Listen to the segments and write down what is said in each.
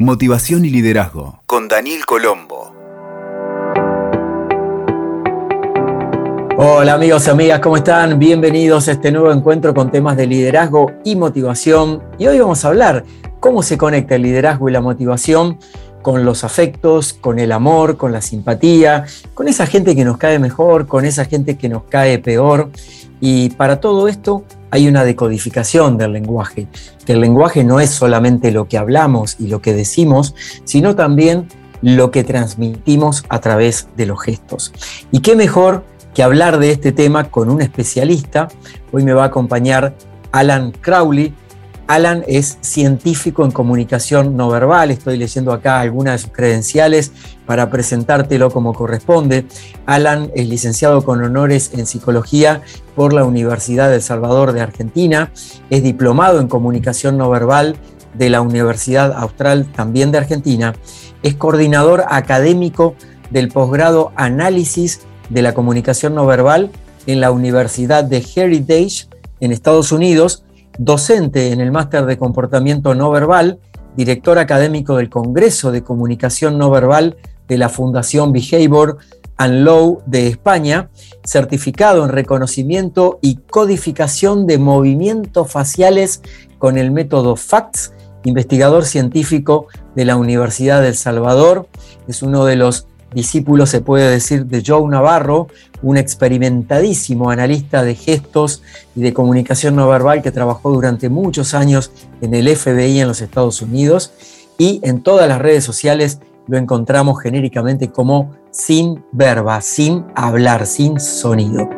Motivación y liderazgo con Daniel Colombo. Hola amigos y amigas, ¿cómo están? Bienvenidos a este nuevo encuentro con temas de liderazgo y motivación. Y hoy vamos a hablar cómo se conecta el liderazgo y la motivación con los afectos, con el amor, con la simpatía, con esa gente que nos cae mejor, con esa gente que nos cae peor. Y para todo esto hay una decodificación del lenguaje, que el lenguaje no es solamente lo que hablamos y lo que decimos, sino también lo que transmitimos a través de los gestos. Y qué mejor que hablar de este tema con un especialista. Hoy me va a acompañar Alan Crowley. Alan es científico en comunicación no verbal. Estoy leyendo acá algunas de credenciales para presentártelo como corresponde. Alan es licenciado con honores en psicología por la Universidad del Salvador de Argentina. Es diplomado en comunicación no verbal de la Universidad Austral también de Argentina. Es coordinador académico del posgrado Análisis de la Comunicación No Verbal en la Universidad de Heritage en Estados Unidos, docente en el Máster de Comportamiento No Verbal, director académico del Congreso de Comunicación No Verbal de la Fundación Behavior and Law de España, certificado en reconocimiento y codificación de movimientos faciales con el método FACTS, investigador científico de la Universidad del Salvador, es uno de los discípulo, se puede decir, de Joe Navarro, un experimentadísimo analista de gestos y de comunicación no verbal que trabajó durante muchos años en el FBI en los Estados Unidos y en todas las redes sociales lo encontramos genéricamente como sin verba, sin hablar, sin sonido.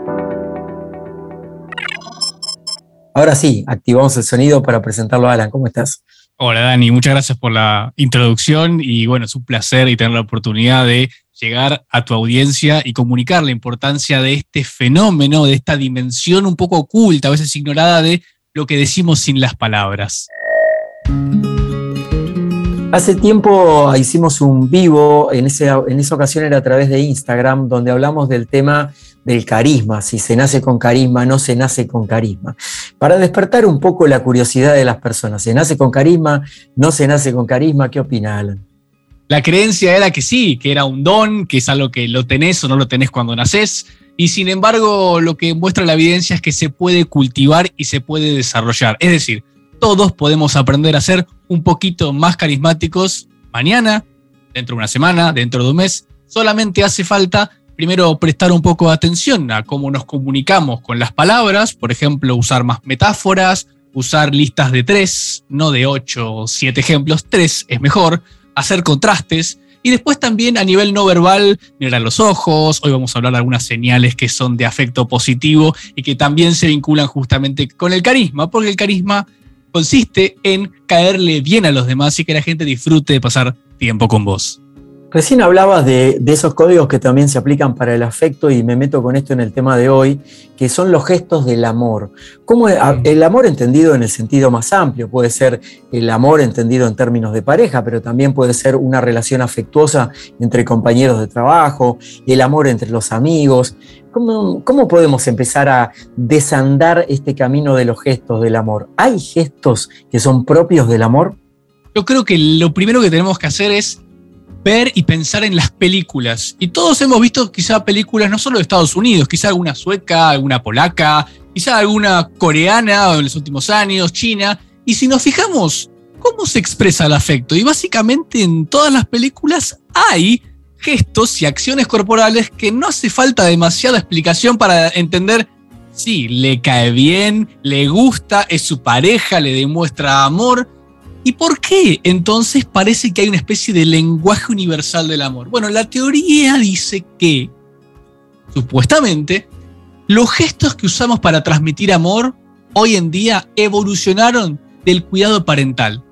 Ahora sí, activamos el sonido para presentarlo a Alan. ¿Cómo estás? Hola Dani, muchas gracias por la introducción y bueno, es un placer y tener la oportunidad de llegar a tu audiencia y comunicar la importancia de este fenómeno, de esta dimensión un poco oculta, a veces ignorada de lo que decimos sin las palabras. Hace tiempo hicimos un vivo, en, en esa ocasión era a través de Instagram, donde hablamos del tema del carisma, si se nace con carisma, no se nace con carisma. Para despertar un poco la curiosidad de las personas, ¿se nace con carisma, no se nace con carisma? ¿Qué opina Alan? La creencia era que sí, que era un don, que es algo que lo tenés o no lo tenés cuando nacés, y sin embargo lo que muestra la evidencia es que se puede cultivar y se puede desarrollar. Es decir, todos podemos aprender a ser un poquito más carismáticos mañana, dentro de una semana, dentro de un mes. Solamente hace falta primero prestar un poco de atención a cómo nos comunicamos con las palabras, por ejemplo, usar más metáforas, usar listas de tres, no de ocho o siete ejemplos, tres es mejor, hacer contrastes. Y después también a nivel no verbal, mirar los ojos. Hoy vamos a hablar de algunas señales que son de afecto positivo y que también se vinculan justamente con el carisma, porque el carisma consiste en caerle bien a los demás y que la gente disfrute de pasar tiempo con vos. Recién hablabas de, esos códigos que también se aplican para el afecto y me meto con esto en el tema de hoy, que son los gestos del amor. ¿Cómo el amor entendido en el sentido más amplio? Puede ser el amor entendido en términos de pareja, pero también puede ser una relación afectuosa entre compañeros de trabajo, el amor entre los amigos. ¿Cómo, ¿Cómo podemos empezar a desandar este camino de los gestos del amor? ¿Hay gestos que son propios del amor? Yo creo que lo primero que tenemos que hacer es ver y pensar en las películas. Y todos hemos visto quizá películas no solo de Estados Unidos, quizá alguna sueca, alguna polaca, quizá alguna coreana en los últimos años, China. Y si nos fijamos, ¿cómo se expresa el afecto? Y básicamente en todas las películas hay gestos y acciones corporales que no hace falta demasiada explicación para entender si le cae bien, le gusta, es su pareja, le demuestra amor ¿Y por qué entonces parece que hay una especie de lenguaje universal del amor? Bueno, la teoría dice que, supuestamente, los gestos que usamos para transmitir amor hoy en día evolucionaron del cuidado parental,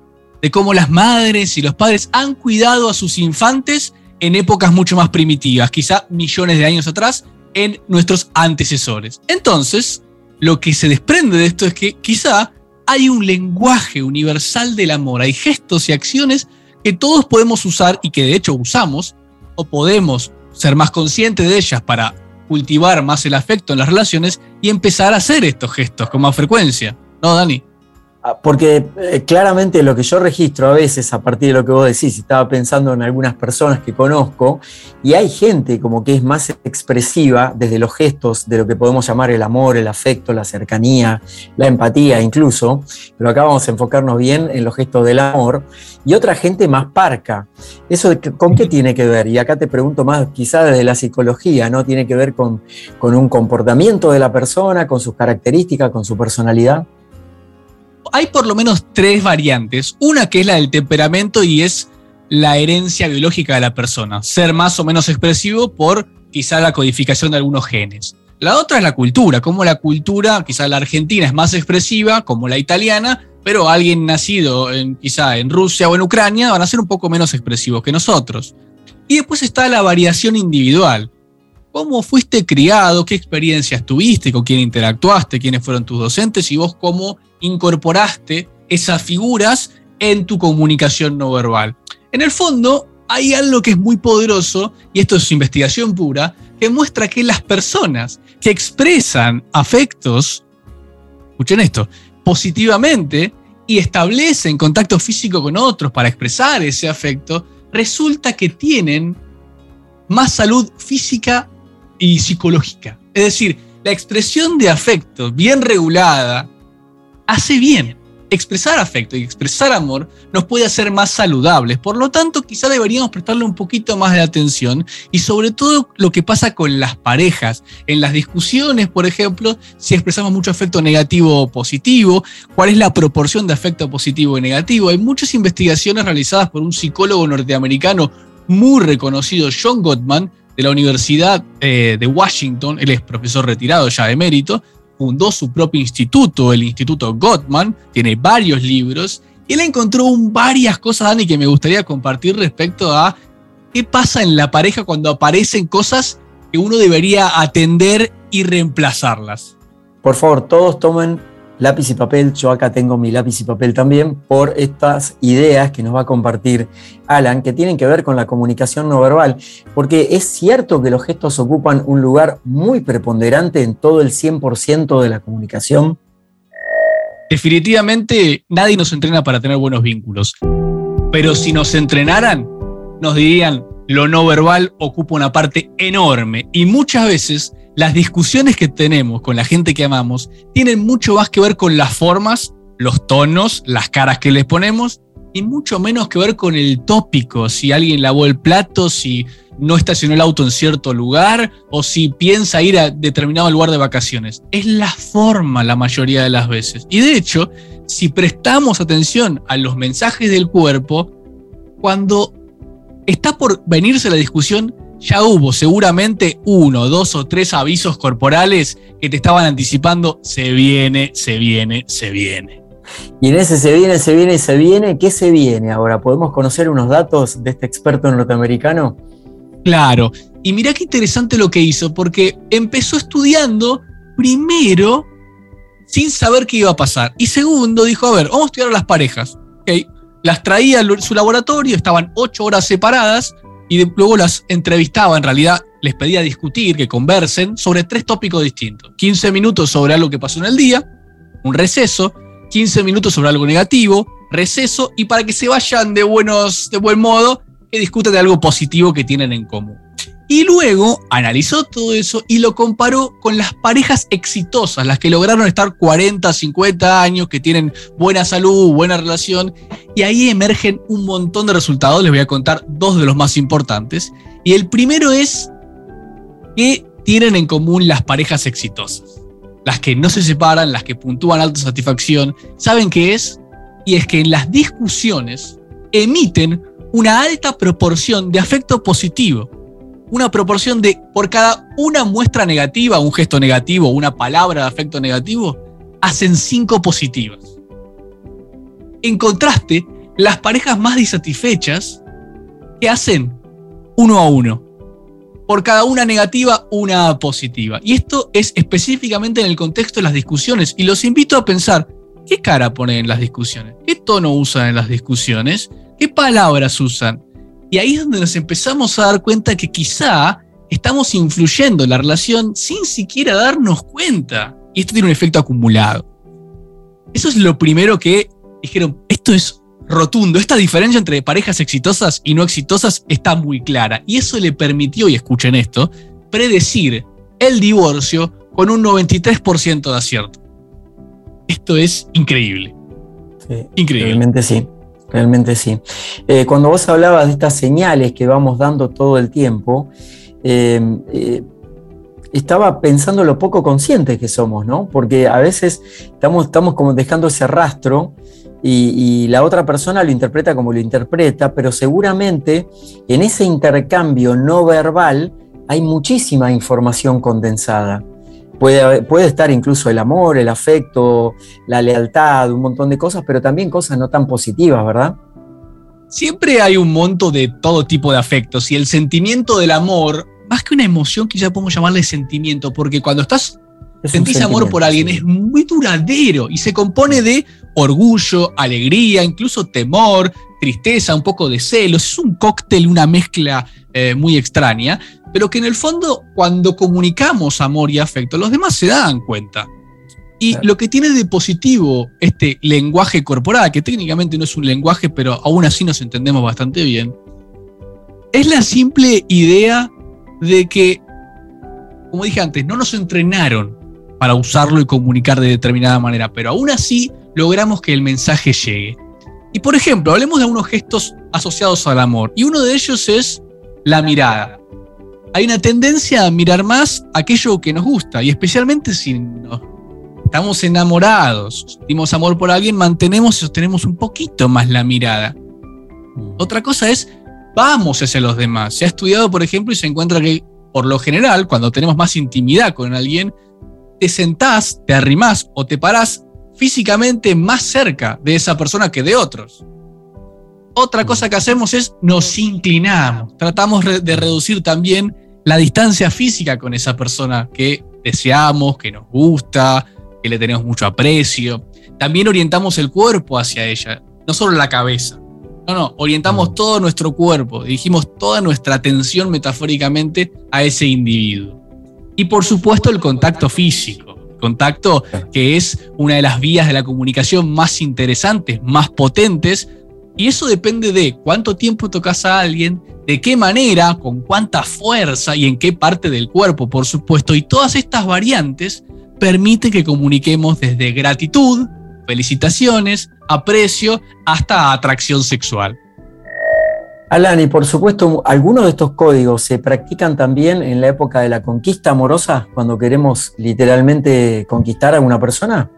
de cómo las madres y los padres han cuidado a sus infantes en épocas mucho más primitivas, quizá millones de años atrás, en nuestros antecesores. Entonces, lo que se desprende de esto es que quizá hay un lenguaje universal del amor, hay gestos y acciones que todos podemos usar y que de hecho usamos o podemos ser más conscientes de ellas para cultivar más el afecto en las relaciones y empezar a hacer estos gestos con más frecuencia. ¿No, Dani? Ah, porque eh, claramente lo que yo registro a veces a partir de lo que vos decís, estaba pensando en algunas personas que conozco, y hay gente como que es más expresiva desde los gestos de lo que podemos llamar el amor, el afecto, la cercanía, la empatía incluso, pero acá vamos a enfocarnos bien en los gestos del amor, y otra gente más parca. ¿Eso con qué tiene que ver? Y acá te pregunto más quizá desde la psicología, ¿no? ¿Tiene que ver con, con un comportamiento de la persona, con sus características, con su personalidad? Hay por lo menos tres variantes. Una que es la del temperamento y es la herencia biológica de la persona. Ser más o menos expresivo por quizá la codificación de algunos genes. La otra es la cultura, como la cultura, quizá la argentina es más expresiva, como la italiana, pero alguien nacido en, quizá en Rusia o en Ucrania van a ser un poco menos expresivos que nosotros. Y después está la variación individual. ¿Cómo fuiste criado? ¿Qué experiencias tuviste? ¿Con quién interactuaste? ¿Quiénes fueron tus docentes? Y vos cómo incorporaste esas figuras en tu comunicación no verbal. En el fondo, hay algo que es muy poderoso, y esto es investigación pura, que muestra que las personas que expresan afectos, escuchen esto, positivamente y establecen contacto físico con otros para expresar ese afecto, resulta que tienen más salud física y psicológica. Es decir, la expresión de afecto bien regulada hace bien. Expresar afecto y expresar amor nos puede hacer más saludables. Por lo tanto, quizá deberíamos prestarle un poquito más de atención y sobre todo lo que pasa con las parejas. En las discusiones, por ejemplo, si expresamos mucho afecto negativo o positivo, cuál es la proporción de afecto positivo y negativo. Hay muchas investigaciones realizadas por un psicólogo norteamericano muy reconocido, John Gottman, de la Universidad eh, de Washington. Él es profesor retirado ya de mérito fundó su propio instituto, el Instituto Gottman, tiene varios libros, y él encontró varias cosas, Dani, que me gustaría compartir respecto a qué pasa en la pareja cuando aparecen cosas que uno debería atender y reemplazarlas. Por favor, todos tomen lápiz y papel, yo acá tengo mi lápiz y papel también, por estas ideas que nos va a compartir Alan, que tienen que ver con la comunicación no verbal, porque es cierto que los gestos ocupan un lugar muy preponderante en todo el 100% de la comunicación. Definitivamente nadie nos entrena para tener buenos vínculos, pero si nos entrenaran, nos dirían, lo no verbal ocupa una parte enorme y muchas veces las discusiones que tenemos con la gente que amamos tienen mucho más que ver con las formas, los tonos, las caras que les ponemos y mucho menos que ver con el tópico, si alguien lavó el plato, si no estacionó el auto en cierto lugar o si piensa ir a determinado lugar de vacaciones. Es la forma la mayoría de las veces. Y de hecho, si prestamos atención a los mensajes del cuerpo, cuando está por venirse la discusión, ya hubo seguramente uno, dos o tres avisos corporales que te estaban anticipando, se viene, se viene, se viene. Y en ese se viene, se viene, se viene, ¿qué se viene ahora? ¿Podemos conocer unos datos de este experto norteamericano? Claro, y mirá qué interesante lo que hizo, porque empezó estudiando primero sin saber qué iba a pasar. Y segundo, dijo, a ver, vamos a estudiar a las parejas. Okay las traía a su laboratorio, estaban ocho horas separadas y luego las entrevistaba, en realidad les pedía discutir, que conversen sobre tres tópicos distintos. 15 minutos sobre algo que pasó en el día, un receso, 15 minutos sobre algo negativo, receso, y para que se vayan de, buenos, de buen modo, que discutan de algo positivo que tienen en común. Y luego analizó todo eso y lo comparó con las parejas exitosas, las que lograron estar 40, 50 años, que tienen buena salud, buena relación. Y ahí emergen un montón de resultados. Les voy a contar dos de los más importantes. Y el primero es que tienen en común las parejas exitosas. Las que no se separan, las que puntúan alta satisfacción. ¿Saben qué es? Y es que en las discusiones emiten una alta proporción de afecto positivo una proporción de por cada una muestra negativa, un gesto negativo, una palabra de afecto negativo, hacen cinco positivas. En contraste, las parejas más disatisfechas, ¿qué hacen? Uno a uno. Por cada una negativa, una positiva. Y esto es específicamente en el contexto de las discusiones. Y los invito a pensar, ¿qué cara ponen en las discusiones? ¿Qué tono usan en las discusiones? ¿Qué palabras usan? Y ahí es donde nos empezamos a dar cuenta que quizá estamos influyendo en la relación sin siquiera darnos cuenta. Y esto tiene un efecto acumulado. Eso es lo primero que dijeron, esto es rotundo, esta diferencia entre parejas exitosas y no exitosas está muy clara. Y eso le permitió, y escuchen esto, predecir el divorcio con un 93% de acierto. Esto es increíble. increíble. Realmente sí, realmente sí. Eh, cuando vos hablabas de estas señales que vamos dando todo el tiempo, eh, eh, estaba pensando lo poco conscientes que somos, ¿no? Porque a veces estamos, estamos como dejando ese rastro y, la otra persona lo interpreta como lo interpreta, pero seguramente en ese intercambio no verbal hay muchísima información condensada. Puede, puede, estar incluso el amor, el afecto, la lealtad, un montón de cosas, pero también cosas no tan positivas, ¿verdad? Siempre hay un monto de todo tipo de afectos y el sentimiento del amor, más que una emoción, quizá podemos llamarle sentimiento, porque cuando estás sentís amor por alguien, es muy duradero y se compone de orgullo, alegría, incluso temor, tristeza, un poco de celos. Es un cóctel, una mezcla eh, muy extraña, pero que en el fondo cuando comunicamos amor y afecto, los demás se dan cuenta. Y lo que tiene de positivo este lenguaje corporal, que técnicamente no es un lenguaje, pero aún así nos entendemos bastante bien, es la simple idea de que, como dije antes, no nos entrenaron para usarlo y comunicar de determinada manera, pero aún así logramos que el mensaje llegue. Y por ejemplo, hablemos de unos gestos asociados al amor, y uno de ellos es la mirada. Hay una tendencia a mirar más aquello que nos gusta, y especialmente si estamos enamorados, sentimos amor por alguien, mantenemos y sostenemos un poquito más la mirada. Mm. Otra cosa es, vamos hacia los demás. Se ha estudiado, por ejemplo, y se encuentra que, por lo general, cuando tenemos más intimidad con alguien, te sentás, te arrimás o te parás físicamente más cerca de esa persona que de otros. Otra cosa que hacemos es nos inclinamos, tratamos de reducir también la distancia física con esa persona que deseamos, que nos gusta, que le tenemos mucho aprecio. También orientamos el cuerpo hacia ella, no solo la cabeza. No, no, orientamos todo nuestro cuerpo, dirigimos toda nuestra atención metafóricamente a ese individuo. Y por supuesto el contacto físico, contacto que es una de las vías de la comunicación más interesantes, más potentes, y eso depende de cuánto tiempo tocas a alguien, de qué manera, con cuánta fuerza y en qué parte del cuerpo, por supuesto, y todas estas variantes permiten que comuniquemos desde gratitud, felicitaciones, aprecio, hasta atracción sexual. Alan, y por supuesto, algunos de estos códigos se practican también en la época de la conquista amorosa, cuando queremos literalmente conquistar a una persona.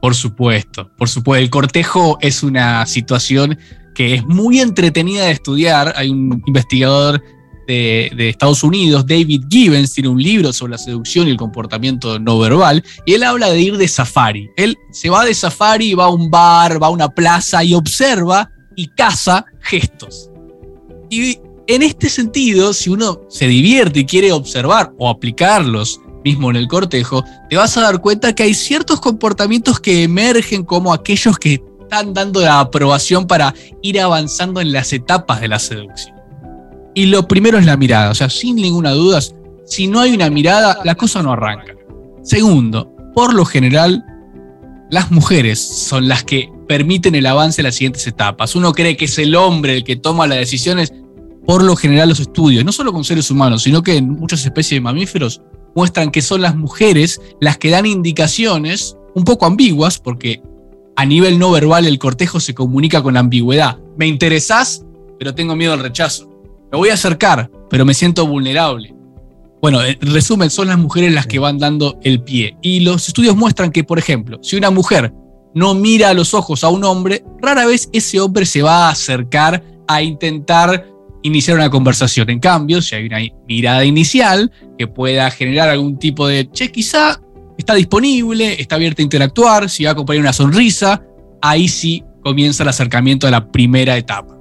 Por supuesto, por supuesto. El cortejo es una situación que es muy entretenida de estudiar. Hay un investigador de, Estados Unidos, David Gibbons, tiene un libro sobre la seducción y el comportamiento no verbal, y él habla de ir de safari. Él se va de safari, va a un bar, va a una plaza y observa y caza gestos. Y en este sentido, si uno se divierte y quiere observar o aplicarlos mismo en el cortejo, te vas a dar cuenta que hay ciertos comportamientos que emergen como aquellos que están dando la aprobación para ir avanzando en las etapas de la seducción. Y lo primero es la mirada, o sea, sin ninguna duda, si no hay una mirada, la cosa no arranca. Segundo, por lo general, las mujeres son las que permiten el avance en las siguientes etapas. Uno cree que es el hombre el que toma las decisiones, por lo general los estudios, no solo con seres humanos, sino que en muchas especies de mamíferos, muestran que son las mujeres las que dan indicaciones un poco ambiguas, porque a nivel no verbal el cortejo se comunica con ambigüedad. Me interesás, pero tengo miedo al rechazo. Me voy a acercar, pero me siento vulnerable. Bueno, en resumen, son las mujeres las que van dando el pie. Y los estudios muestran que, por ejemplo, si una mujer no mira a los ojos a un hombre, rara vez ese hombre se va a acercar a intentar iniciar una conversación. En cambio, si hay una mirada inicial que pueda generar algún tipo de, che, quizá está disponible, está abierta a interactuar, si va a acompañar una sonrisa, ahí sí comienza el acercamiento a la primera etapa.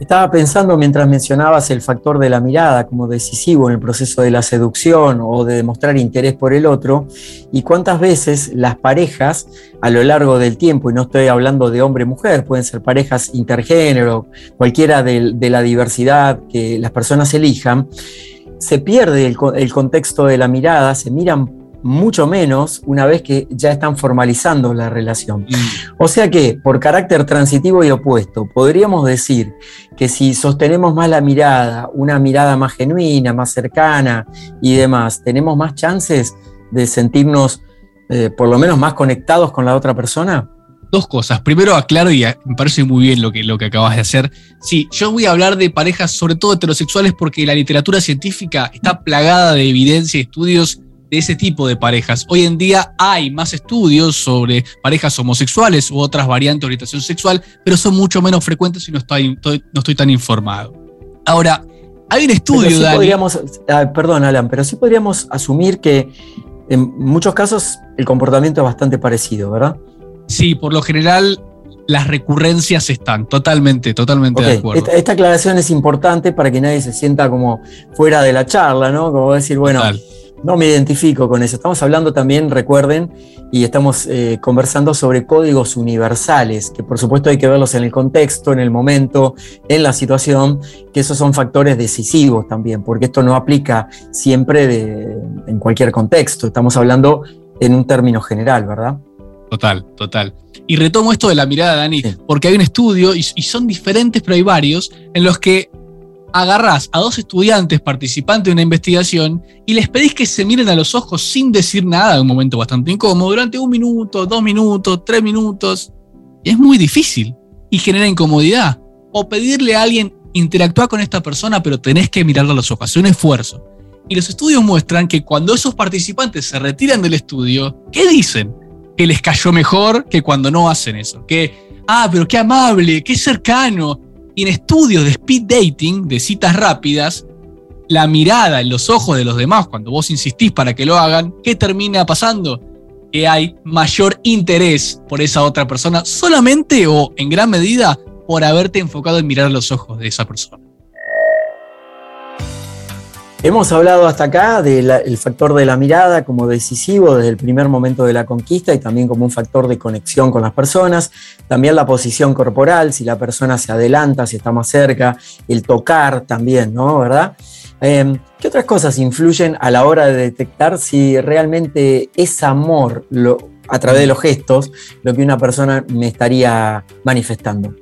Estaba pensando mientras mencionabas el factor de la mirada como decisivo en el proceso de la seducción o de demostrar interés por el otro, y cuántas veces las parejas a lo largo del tiempo, y no estoy hablando de hombre-mujer, pueden ser parejas intergénero, cualquiera de, la diversidad que las personas elijan, se pierde el, el contexto de la mirada, se miran mucho menos una vez que ya están formalizando la relación. Mm. O sea que, por carácter transitivo y opuesto, podríamos decir que si sostenemos más la mirada, una mirada más genuina, más cercana y demás, tenemos más chances de sentirnos eh, por lo menos más conectados con la otra persona. Dos cosas. Primero aclaro y a- me parece muy bien lo que, lo que acabas de hacer. Sí, yo voy a hablar de parejas sobre todo heterosexuales porque la literatura científica está plagada de evidencia y estudios de ese tipo de parejas. Hoy en día hay más estudios sobre parejas homosexuales u otras variantes de orientación sexual, pero son mucho menos frecuentes y no estoy, estoy- no estoy tan informado. Ahora, hay un estudio, sí Dani. podríamos, ah, perdón, Alan, pero sí podríamos asumir que en muchos casos el comportamiento es bastante parecido, ¿verdad? Sí, por lo general las recurrencias están totalmente, totalmente de acuerdo. Esta, esta aclaración es importante para que nadie se sienta como fuera de la charla, ¿no? Como decir, bueno, Total. No me identifico con eso. Estamos hablando también, recuerden, y estamos eh, conversando sobre códigos universales, que por supuesto hay que verlos en el contexto, en el momento, en la situación, que esos son factores decisivos también, porque esto no aplica siempre de- en cualquier contexto. Estamos hablando en un término general, ¿verdad? Total, total. Y retomo esto de la mirada, Dani, Sí. porque hay un estudio, y, y son diferentes, pero hay varios, en los que agarrás a dos estudiantes participantes de una investigación y les pedís que se miren a los ojos sin decir nada, un momento bastante incómodo, durante un minuto, dos minutos, tres minutos. Y es muy difícil y genera incomodidad. O pedirle a alguien, interactúa con esta persona, pero tenés que mirarla a los ojos, hacer un esfuerzo. Y los estudios muestran que cuando esos participantes se retiran del estudio, ¿qué dicen? que les cayó mejor que cuando no hacen eso. Que, ah, pero qué amable, qué cercano. Y en estudios de speed dating, de citas rápidas, la mirada en los ojos de los demás, cuando vos insistís para que lo hagan, ¿qué termina pasando? Que hay mayor interés por esa otra persona, solamente o en gran medida por haberte enfocado en mirar los ojos de esa persona. Hemos hablado hasta acá del factor de la mirada como decisivo desde el primer momento de la conquista y también como un factor de conexión con las personas. También la posición corporal, si la persona se adelanta, si está más cerca, el tocar también, ¿no? ¿Verdad? Eh, ¿Qué otras cosas influyen a la hora de detectar si realmente es amor a través de los gestos lo que una persona me estaría manifestando?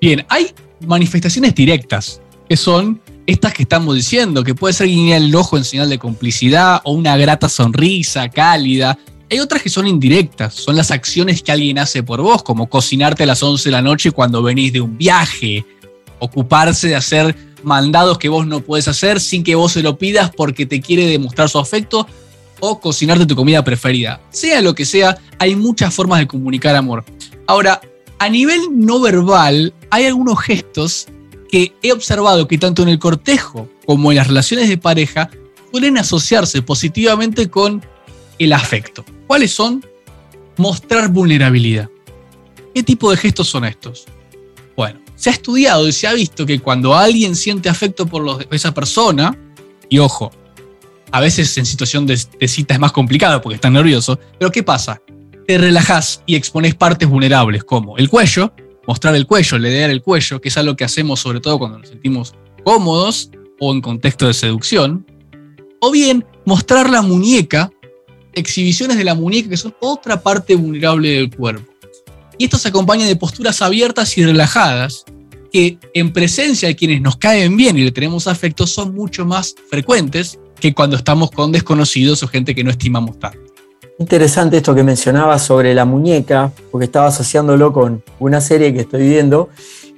Bien, hay manifestaciones directas, que son estas que estamos diciendo, que puede ser guiñar el ojo en señal de complicidad o una grata sonrisa cálida. Hay otras que son indirectas, son las acciones que alguien hace por vos, como cocinarte a las 11 de la noche cuando venís de un viaje, ocuparse de hacer mandados que vos no podés hacer sin que vos se lo pidas porque te quiere demostrar su afecto, o cocinarte tu comida preferida. Sea lo que sea, hay muchas formas de comunicar amor. Ahora, a nivel no verbal, hay algunos gestos que he observado que tanto en el cortejo como en las relaciones de pareja suelen asociarse positivamente con el afecto. ¿Cuáles son? Mostrar vulnerabilidad. ¿Qué tipo de gestos son estos? Bueno, se ha estudiado y se ha visto que cuando alguien siente afecto por esa persona, y ojo, a veces en situación de, cita es más complicado porque estás nervioso, pero ¿qué pasa? Te relajás y expones partes vulnerables como el cuello, mostrar el cuello, leer el cuello, que es algo que hacemos sobre todo cuando nos sentimos cómodos o en contexto de seducción. O bien mostrar la muñeca, exhibiciones de la muñeca que son otra parte vulnerable del cuerpo. Y esto se acompaña de posturas abiertas y relajadas que en presencia de quienes nos caen bien y le tenemos afecto son mucho más frecuentes que cuando estamos con desconocidos o gente que no estimamos tanto. Interesante esto que mencionabas sobre la muñeca, porque estaba asociándolo con una serie que estoy viendo,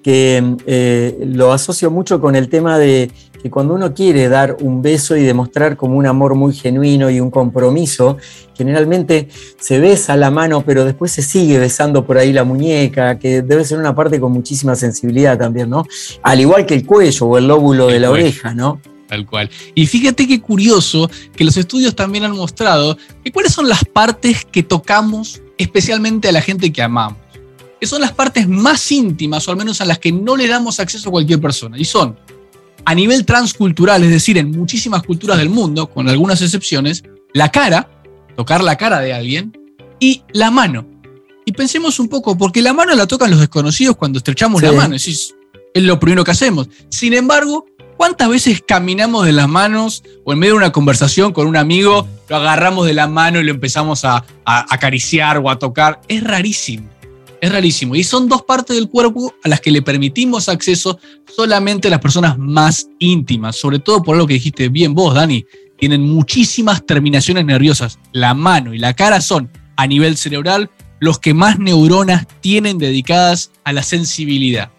que eh, lo asocio mucho con el tema de que cuando uno quiere dar un beso y demostrar como un amor muy genuino y un compromiso, generalmente se besa la mano, pero después se sigue besando por ahí la muñeca, que debe ser una parte con muchísima sensibilidad también, ¿no? Al igual que el cuello o el lóbulo de la oreja, ¿no? Tal cual. Y fíjate qué curioso que los estudios también han mostrado que cuáles son las partes que tocamos especialmente a la gente que amamos. Que son las partes más íntimas, o al menos a las que no le damos acceso a cualquier persona. Y son, a nivel transcultural, es decir, en muchísimas culturas del mundo, con algunas excepciones, la cara, tocar la cara de alguien, y la mano. Y pensemos un poco, porque la mano la tocan los desconocidos cuando estrechamos Sí. la mano. Es, es lo primero que hacemos. Sin embargo, ¿Cuántas veces caminamos de las manos o en medio de una conversación con un amigo, lo agarramos de la mano y lo empezamos a, acariciar o a tocar? Es rarísimo, es rarísimo. Y son dos partes del cuerpo a las que le permitimos acceso solamente a las personas más íntimas, sobre todo por lo que dijiste bien vos, Dani. Tienen muchísimas terminaciones nerviosas. La mano y la cara son, a nivel cerebral, los que más neuronas tienen dedicadas a la sensibilidad.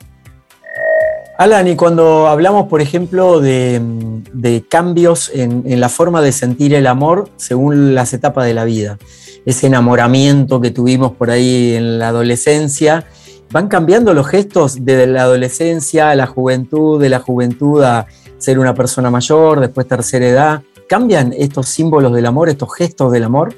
Alan, y cuando hablamos, por ejemplo, de, cambios en, la forma de sentir el amor según las etapas de la vida, ese enamoramiento que tuvimos por ahí en la adolescencia, van cambiando los gestos desde la adolescencia a la juventud, de la juventud a ser una persona mayor, después tercera edad. ¿Cambian estos símbolos del amor, estos gestos del amor?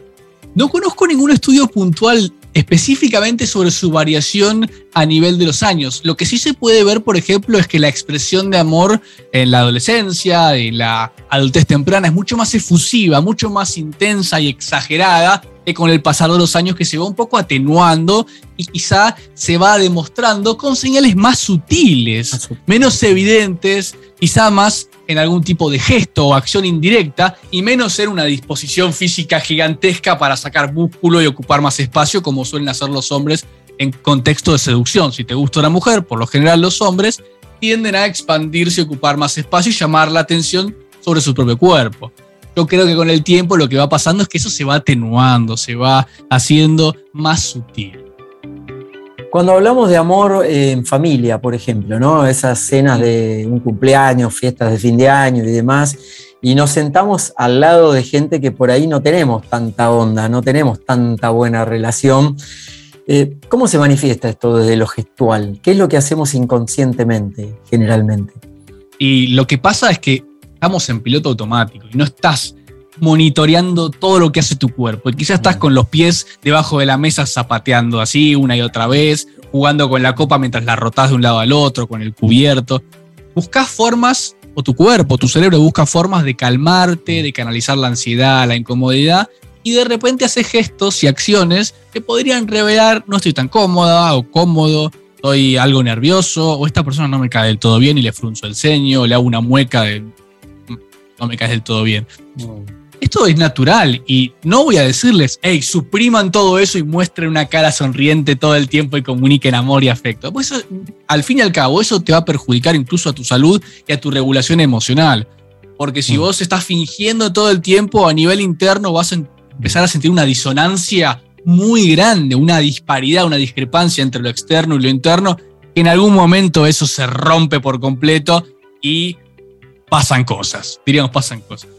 No conozco ningún estudio puntual específicamente sobre su variación a nivel de los años. Lo que sí se puede ver, por ejemplo, es que la expresión de amor en la adolescencia, en la adultez temprana, es mucho más efusiva, mucho más intensa y exagerada que con el pasar de los años que se va un poco atenuando y quizá se va demostrando con señales más sutiles, menos evidentes, quizá más en algún tipo de gesto o acción indirecta y menos ser una disposición física gigantesca para sacar músculo y ocupar más espacio como suelen hacer los hombres en contexto de seducción. Si te gusta una mujer, por lo general los hombres tienden a expandirse y ocupar más espacio y llamar la atención sobre su propio cuerpo. Yo creo que con el tiempo lo que va pasando es que eso se va atenuando, se va haciendo más sutil. Cuando hablamos de amor en familia, por ejemplo, ¿no? Esas cenas de un cumpleaños, fiestas de fin de año y demás, y nos sentamos al lado de gente que por ahí no tenemos tanta onda, no tenemos tanta buena relación. Eh, ¿Cómo se manifiesta esto desde lo gestual? ¿Qué es lo que hacemos inconscientemente, generalmente? Y lo que pasa es que estamos en piloto automático y no estás monitoreando todo lo que hace tu cuerpo. Y quizás estás con los pies debajo de la mesa zapateando así una y otra vez, jugando con la copa mientras la rotás de un lado al otro, con el cubierto. Buscas formas, o tu cuerpo, tu cerebro busca formas de calmarte, de canalizar la ansiedad, la incomodidad, y de repente haces gestos y acciones que podrían revelar no estoy tan cómoda o cómodo, estoy algo nervioso, o esta persona no me cae del todo bien y le frunzo el ceño, o le hago una mueca de no me caes del todo bien esto es natural y no voy a decirles, hey, supriman todo eso y muestren una cara sonriente todo el tiempo y comuniquen amor y afecto. Pues al fin y al cabo, eso te va a perjudicar incluso a tu salud y a tu regulación emocional. Porque si mm. vos estás fingiendo todo el tiempo a nivel interno, vas a empezar a sentir una disonancia muy grande, una disparidad, una discrepancia entre lo externo y lo interno, que en algún momento eso se rompe por completo y pasan cosas, diríamos, pasan cosas.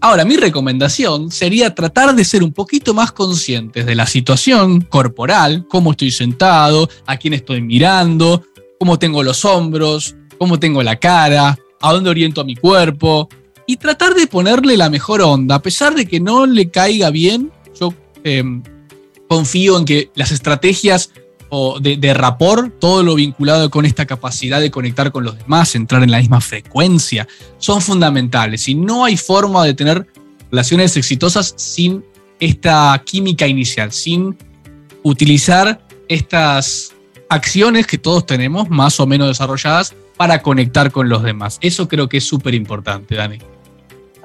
Ahora, mi recomendación sería tratar de ser un poquito más conscientes de la situación corporal, cómo estoy sentado, a quién estoy mirando, cómo tengo los hombros, cómo tengo la cara, a dónde oriento a mi cuerpo, y tratar de ponerle la mejor onda, a pesar de que no le caiga bien, yo em, confío en que las estrategias de, de rapport, todo lo vinculado con esta capacidad de conectar con los demás, entrar en la misma frecuencia, son fundamentales. Y no hay forma de tener relaciones exitosas sin esta química inicial, sin utilizar estas acciones que todos tenemos más o menos desarrolladas para conectar con los demás. Eso creo que es súper importante, Dani.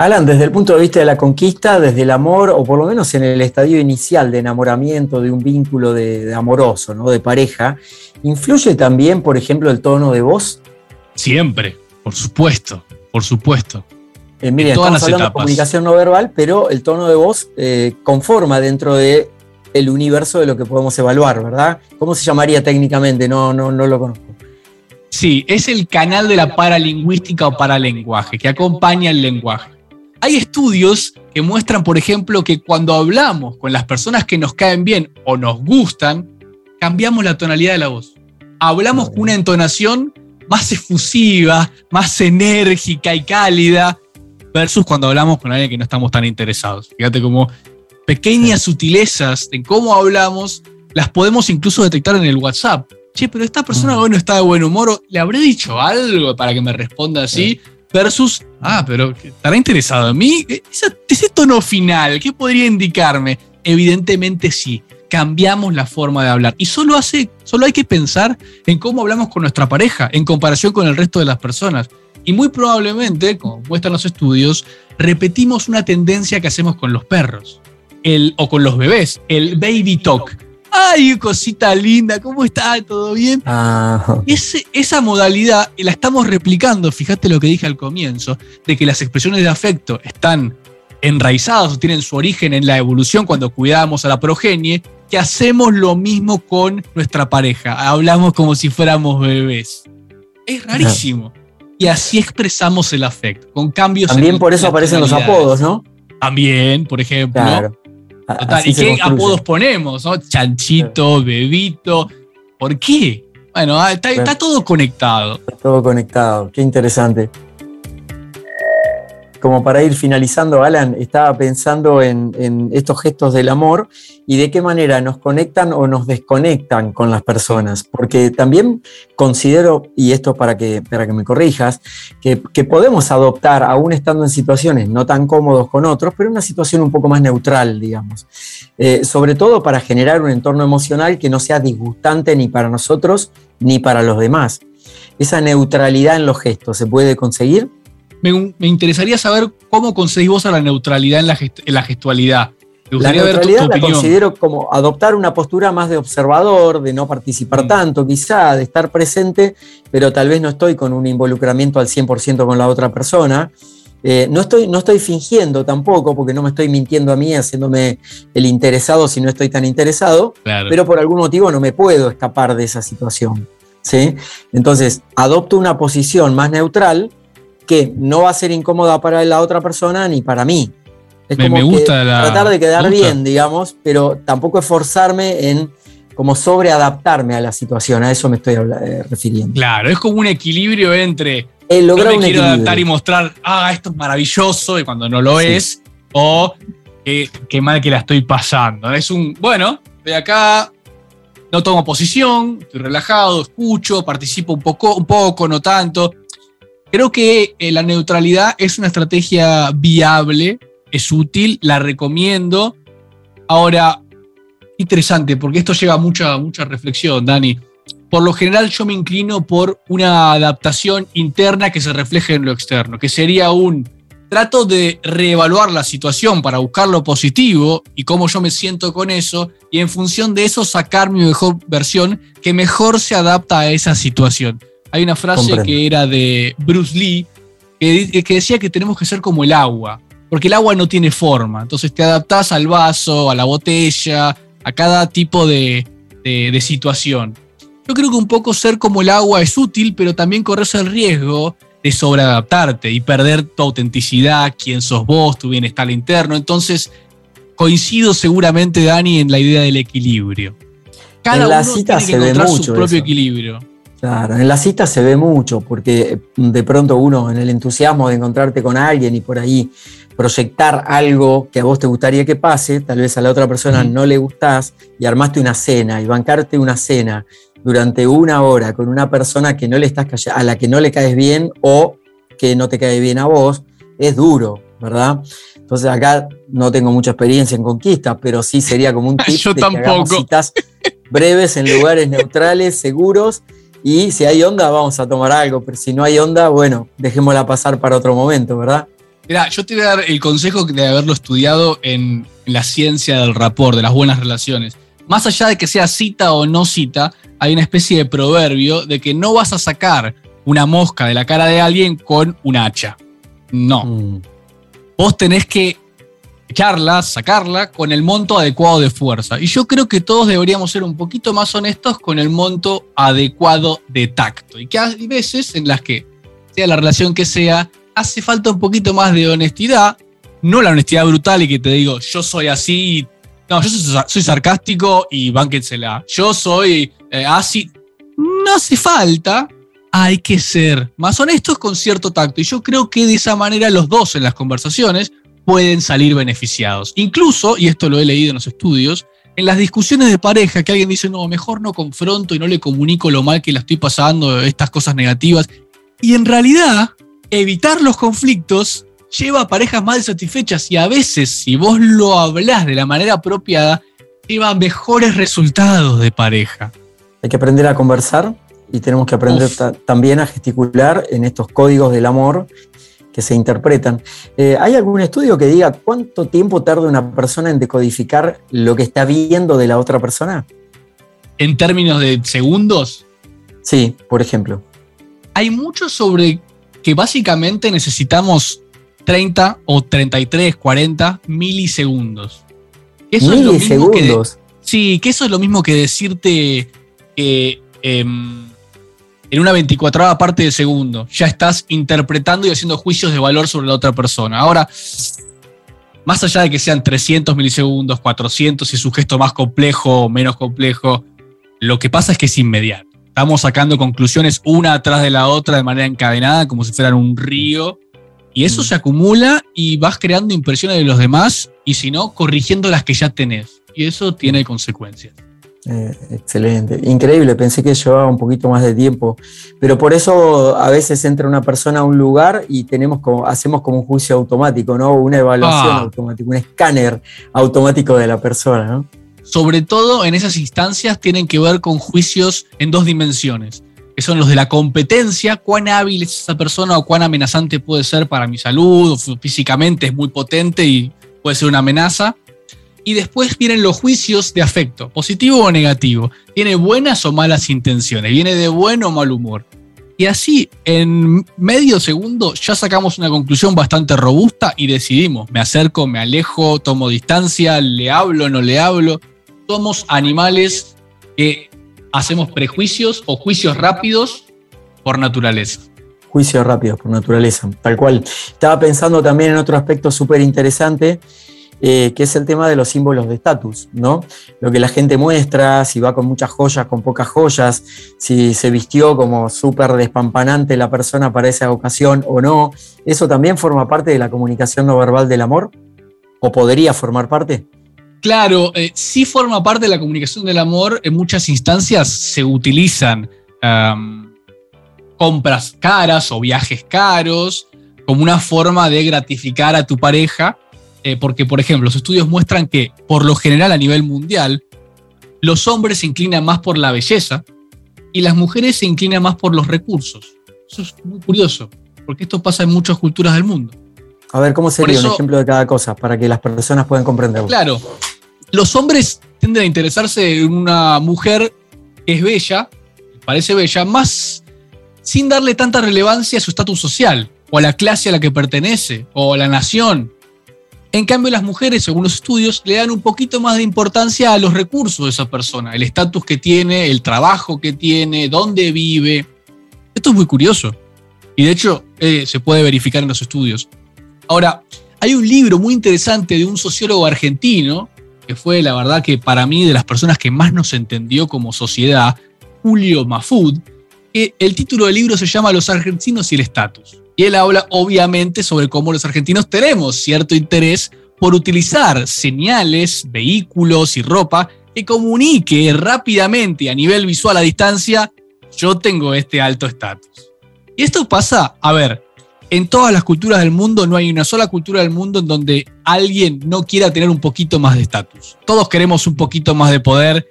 Alan, desde el punto de vista de la conquista, desde el amor, o por lo menos en el estadio inicial de enamoramiento, de un vínculo de, amoroso, ¿no? de pareja, ¿influye también, por ejemplo, el tono de voz? Siempre, por supuesto, por supuesto. Eh, mire, estamos hablando de comunicación no verbal, pero el tono de voz eh, conforma dentro de el universo de lo que podemos evaluar, ¿verdad? ¿Cómo se llamaría técnicamente? No, no, no lo conozco. Sí, es el canal de la paralingüística o paralenguaje, que acompaña el lenguaje. Hay estudios que muestran, por ejemplo, que cuando hablamos con las personas que nos caen bien o nos gustan, cambiamos la tonalidad de la voz. Hablamos con una entonación más efusiva, más enérgica y cálida, versus cuando hablamos con alguien que no estamos tan interesados. Fíjate cómo pequeñas sutilezas en cómo hablamos las podemos incluso detectar en el WhatsApp. Che, pero esta persona hoy no está de buen humor, ¿le habré dicho algo para que me responda así? Versus, ah, pero ¿estará interesado en mí? Ese, tono final, ¿qué podría indicarme? Evidentemente sí, cambiamos la forma de hablar. Y solo, hace, solo hay que pensar en cómo hablamos con nuestra pareja en comparación con el resto de las personas. Y muy probablemente, como muestran los estudios, repetimos una tendencia que hacemos con los perros o con los bebés, el baby talk. ¡Ay, cosita linda! ¿Cómo está? ¿Todo bien? Ah, esa modalidad la estamos replicando, fíjate lo que dije al comienzo, de que las expresiones de afecto están enraizadas o tienen su origen en la evolución cuando cuidábamos a la progenie, que hacemos lo mismo con nuestra pareja. Hablamos como si fuéramos bebés. Es rarísimo. Y así expresamos el afecto, con cambios. También en por eso aparecen los apodos, ¿no? También, por ejemplo. Claro. A- Total, así ¿Y qué construye. apodos ponemos? no? Chanchito, bebito. ¿Por qué? Bueno, ah, está, está todo conectado. Está todo conectado, qué interesante. Como para ir finalizando, Alan, estaba pensando en, en estos gestos del amor y de qué manera nos conectan o nos desconectan con las personas. Porque también considero, y esto para que, para que me corrijas, que, que podemos adoptar, aún estando en situaciones no tan cómodos con otros, pero una situación un poco más neutral, digamos. Eh, sobre todo para generar un entorno emocional que no sea disgustante ni para nosotros ni para los demás. Esa neutralidad en los gestos, ¿se puede conseguir? Me, me interesaría saber cómo conseguís vos a la neutralidad en la, gest- en la gestualidad. Me La gustaría ver tu, tu neutralidad la considero como adoptar una postura más de observador, de no participar Mm. tanto, quizá, de estar presente, pero tal vez no estoy con un involucramiento al 100% con la otra persona. Eh, no, estoy, no estoy fingiendo tampoco, porque no me estoy mintiendo a mí, haciéndome el interesado si no estoy tan interesado, Claro. pero por algún motivo no me puedo escapar de esa situación. ¿sí? Entonces, adopto una posición más neutral que no va a ser incómoda para la otra persona ni para mí. Es Me- como me que gusta la- tratar de quedar me bien, digamos, pero tampoco esforzarme en como sobreadaptarme a la situación, a eso me estoy eh, refiriendo. Claro, es como un equilibrio entre El no lograr me un quiero equilibrio. adaptar y mostrar, ah, esto es maravilloso, y cuando no lo Sí. es, o eh, qué mal que la estoy pasando. Es un, bueno, de acá no tomo posición, estoy relajado, escucho, participo un poco, un poco, no tanto. Creo que eh, la neutralidad es una estrategia viable, es útil, la recomiendo. Ahora, interesante, porque esto lleva mucha, mucha reflexión, Dani. Por lo general yo me inclino por una adaptación interna que se refleje en lo externo, que sería un trato de reevaluar la situación para buscar lo positivo y cómo yo me siento con eso y en función de eso sacar mi mejor versión que mejor se adapta a esa situación. Hay una frase Comprendo. que era de Bruce Lee que, decía que tenemos que ser como el agua, porque el agua no tiene forma, entonces te adaptás al vaso, a la botella, a cada tipo de, de- de situación. Yo creo que un poco ser como el agua es útil, pero también corres el riesgo de sobreadaptarte y perder tu autenticidad, quién sos vos, tu bienestar interno. Entonces, coincido seguramente, Dani, en la idea del equilibrio. Cada En la uno cita tiene que encontrar su propio eso. equilibrio. Claro, en la cita se ve mucho, porque de pronto uno en el entusiasmo de encontrarte con alguien y por ahí proyectar algo que a vos te gustaría que pase, tal vez a la otra persona no le gustás y armaste una cena y bancarte una cena durante una hora con una persona que no le estás a la que no le caes bien o que no te cae bien a vos, es duro, ¿verdad? Entonces acá no tengo mucha experiencia en conquista, pero sí sería como un tip Yo de que tampoco. citas breves en lugares neutrales, seguros y si hay onda, vamos a tomar algo, pero si no hay onda, bueno, dejémosla pasar para otro momento, ¿verdad? Mira, yo te voy a dar el consejo de haberlo estudiado en, en la ciencia del rapport, de las buenas relaciones. Más allá de que sea cita o no cita, hay una especie de proverbio de que no vas a sacar una mosca de la cara de alguien con un hacha. No. Mm, Vos tenés que echarla, sacarla con el monto adecuado de fuerza. Y yo creo que todos deberíamos ser un poquito más honestos con el monto adecuado de tacto. Y que hay veces en las que, sea la relación que sea, hace falta un poquito más de honestidad. No la honestidad brutal y que te digo, yo soy así. No, yo soy, sarcástico y bánquensela. Yo soy eh, así. No hace falta. Hay que ser más honestos con cierto tacto. Y yo creo que de esa manera los dos en las conversaciones pueden salir beneficiados. Incluso, y esto lo he leído en los estudios, en las discusiones de pareja que alguien dice, no, mejor no confronto y no le comunico lo mal que la estoy pasando, estas cosas negativas. Y en realidad, evitar los conflictos lleva a parejas más satisfechas y a veces, si vos lo hablás de la manera apropiada, lleva a mejores resultados de pareja. Hay que aprender a conversar Y tenemos que aprender también a gesticular en estos códigos del amor que se interpretan. Eh, ¿Hay algún estudio que diga cuánto tiempo tarda una persona en decodificar lo que está viendo de la otra persona? ¿En términos de segundos? Sí, por ejemplo. Hay mucho sobre que básicamente necesitamos 30 o 33, 40 milisegundos. Eso milisegundos. sí, que eso es lo mismo que decirte que em, en una 24 parte de segundo ya estás interpretando y haciendo juicios de valor sobre la otra persona. Ahora, más allá de que sean 300 milisegundos, 400, si es un gesto más complejo o menos complejo, lo que pasa es que es inmediato. Estamos sacando conclusiones una atrás de la otra de manera encadenada, como si fueran un río, y eso mm. se acumula y vas creando impresiones de los demás, y si no, corrigiendo las que ya tenés. Y eso tiene consecuencias. Eh, excelente, increíble, pensé que llevaba un poquito más de tiempo, pero por eso a veces entra una persona a un lugar y tenemos como, hacemos como un juicio automático, ¿no? Una evaluación ah. automática, un escáner automático de la persona, Sobre todo en esas instancias tienen que ver con juicios en dos dimensiones, que son los de la competencia, cuán hábil es esa persona o cuán amenazante puede ser para mi salud, o físicamente es muy potente y puede ser una amenaza y después vienen los juicios de afecto, positivo o negativo. Tiene buenas o malas intenciones, viene de buen o mal humor. Y así, en medio segundo, ya sacamos una conclusión bastante robusta y decidimos, me acerco, me alejo, tomo distancia, le hablo, no le hablo. Somos animales que hacemos prejuicios o juicios rápidos por naturaleza. Juicios rápidos por naturaleza, tal cual. Estaba pensando también en otro aspecto súper interesante eh, que es el tema de los símbolos de estatus, ¿no? Lo que la gente muestra, si va con muchas joyas, con pocas joyas, si se vistió como súper despampanante la persona para esa ocasión o no, ¿eso también forma parte de la comunicación no verbal del amor? ¿O podría formar parte? Claro, eh, sí forma parte de la comunicación del amor. En muchas instancias se utilizan compras caras o viajes caros como una forma de gratificar a tu pareja eh, porque, por ejemplo, los estudios muestran que, por lo general a nivel mundial, los hombres se inclinan más por la belleza y las mujeres se inclinan más por los recursos. Eso es muy curioso, porque esto pasa en muchas culturas del mundo. A ver, ¿cómo sería un ejemplo de cada cosa para que las personas puedan comprenderlo? Claro, los hombres tienden a interesarse en una mujer que es bella, parece bella, más sin darle tanta relevancia a su estatus social, o a la clase a la que pertenece, o a la nación, en cambio, las mujeres, según los estudios, le dan un poquito más de importancia a los recursos de esa persona, el estatus que tiene, el trabajo que tiene, dónde vive. Esto es muy curioso. Y de hecho, eh, se puede verificar en los estudios. Ahora, hay un libro muy interesante de un sociólogo argentino, que fue la verdad que para mí de las personas que más nos entendió como sociedad, Julio Mafud, que el título del libro se llama Los argentinos y el estatus. Y él habla obviamente sobre cómo los argentinos tenemos cierto interés por utilizar señales, vehículos y ropa que comunique rápidamente a nivel visual a distancia, yo tengo este alto estatus. Y esto pasa, a ver, en todas las culturas del mundo no hay una sola cultura del mundo en donde alguien no quiera tener un poquito más de estatus. Todos queremos un poquito más de poder,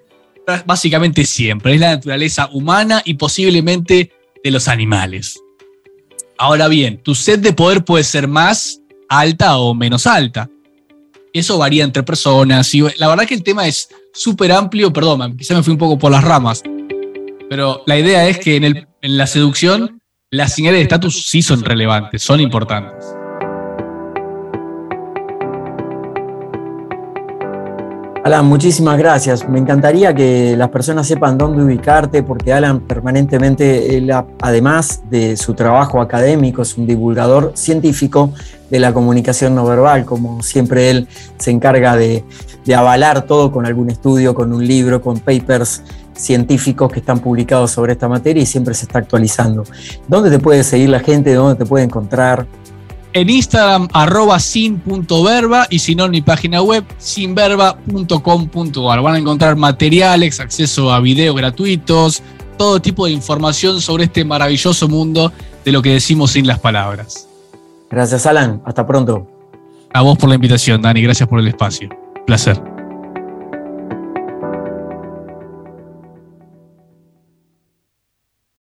básicamente siempre. Es la naturaleza humana y posiblemente de los animales. Ahora bien, tu sed de poder puede ser más alta o menos alta. Eso varía entre personas. Y la verdad que el tema es súper amplio. Perdón, quizá me fui un poco por las ramas. Pero la idea es que en, en la seducción las señales de estatus sí son relevantes, son importantes. Alan, muchísimas gracias. Me encantaría que las personas sepan dónde ubicarte, porque Alan permanentemente, además de su trabajo académico, es un divulgador científico de la comunicación no verbal, como siempre él se encarga de, avalar todo con algún estudio, con un libro, con papers científicos que están publicados sobre esta materia y siempre se está actualizando. ¿Dónde te puede seguir la gente? ¿Dónde te puede encontrar? En Instagram arroba sin.verba y si no en mi página web sinverba.com.ar. Van a encontrar materiales, acceso a videos gratuitos, todo tipo de información sobre este maravilloso mundo de lo que decimos sin las palabras. Gracias Alan, hasta pronto. A vos por la invitación, Dani, gracias por el espacio. Placer.